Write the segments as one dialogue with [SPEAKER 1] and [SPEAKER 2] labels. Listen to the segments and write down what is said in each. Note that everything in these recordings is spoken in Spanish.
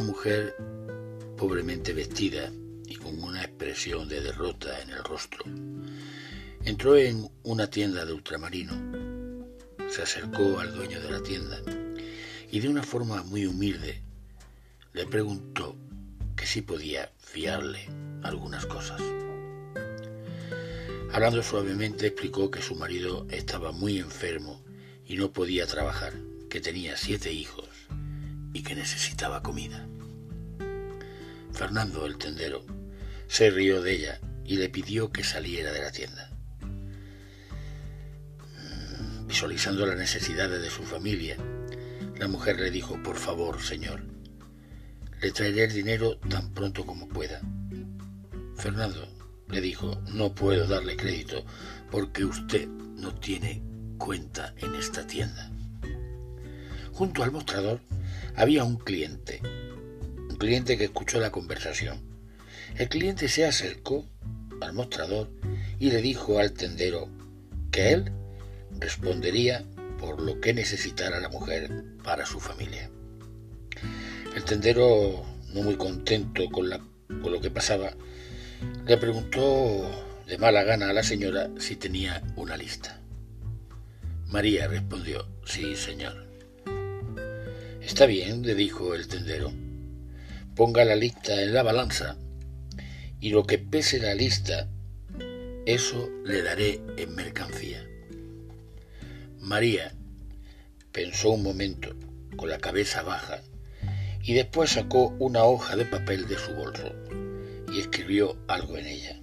[SPEAKER 1] mujer, pobremente vestida y con una expresión de derrota en el rostro, entró en una tienda de ultramarino, se acercó al dueño de la tienda y de una forma muy humilde le preguntó que si podía fiarle algunas cosas. Hablando suavemente explicó que su marido estaba muy enfermo y no podía trabajar, que tenía siete hijos y que necesitaba comida. Fernando, el tendero, se rió de ella y le pidió que saliera de la tienda. Mm, visualizando las necesidades de su familia, la mujer le dijo, por favor, señor, le traeré el dinero tan pronto como pueda. Fernando le dijo, no puedo darle crédito porque usted no tiene cuenta en esta tienda. Junto al mostrador había un cliente, un cliente que escuchó la conversación. El cliente se acercó al mostrador y le dijo al tendero que él respondería por lo que necesitara la mujer para su familia. El tendero, no muy contento con, con lo que pasaba, le preguntó de mala gana a la señora si tenía una lista. María respondió, sí, señor. Está bien, le dijo el tendero. Ponga la lista en la balanza y lo que pese la lista, eso le daré en mercancía. María pensó un momento con la cabeza baja y después sacó una hoja de papel de su bolso y escribió algo en ella.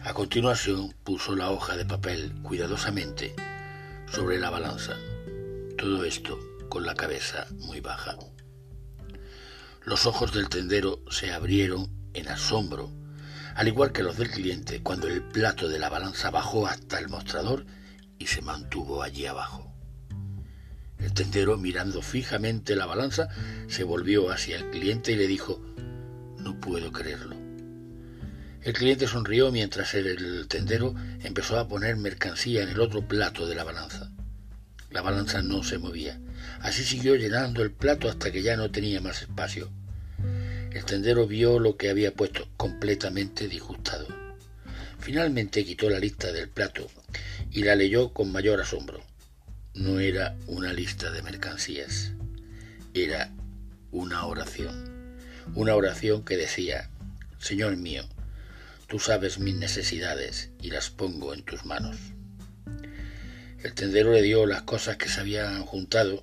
[SPEAKER 1] A continuación puso la hoja de papel cuidadosamente sobre la balanza. Todo esto con la cabeza muy baja. Los ojos del tendero se abrieron en asombro, al igual que los del cliente, cuando el plato de la balanza bajó hasta el mostrador y se mantuvo allí abajo. El tendero, mirando fijamente la balanza, se volvió hacia el cliente y le dijo, no puedo creerlo. El cliente sonrió mientras el tendero empezó a poner mercancía en el otro plato de la balanza. La balanza no se movía. Así siguió llenando el plato hasta que ya no tenía más espacio. El tendero vio lo que había puesto, completamente disgustado. Finalmente quitó la lista del plato y la leyó con mayor asombro. No era una lista de mercancías, era una oración. Una oración que decía, Señor mío, Tú sabes mis necesidades y las pongo en tus manos. El tendero le dio las cosas que se habían juntado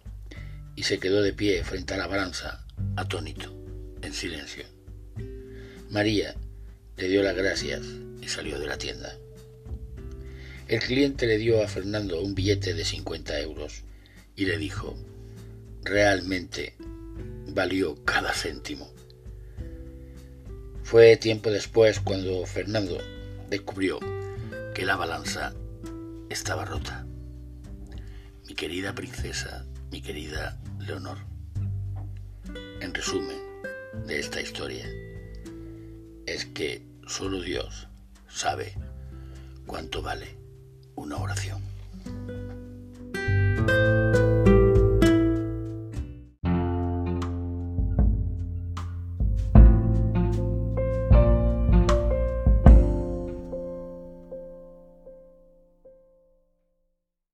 [SPEAKER 1] y se quedó de pie frente a la balanza, atónito, en silencio. María le dio las gracias y salió de la tienda. El cliente le dio a Fernando un billete de 50 euros y le dijo, realmente valió cada céntimo. Fue tiempo después cuando Fernando descubrió que la balanza estaba rota. Mi querida princesa, mi querida Leonor. En resumen de esta historia, es que solo Dios sabe cuánto vale una oración.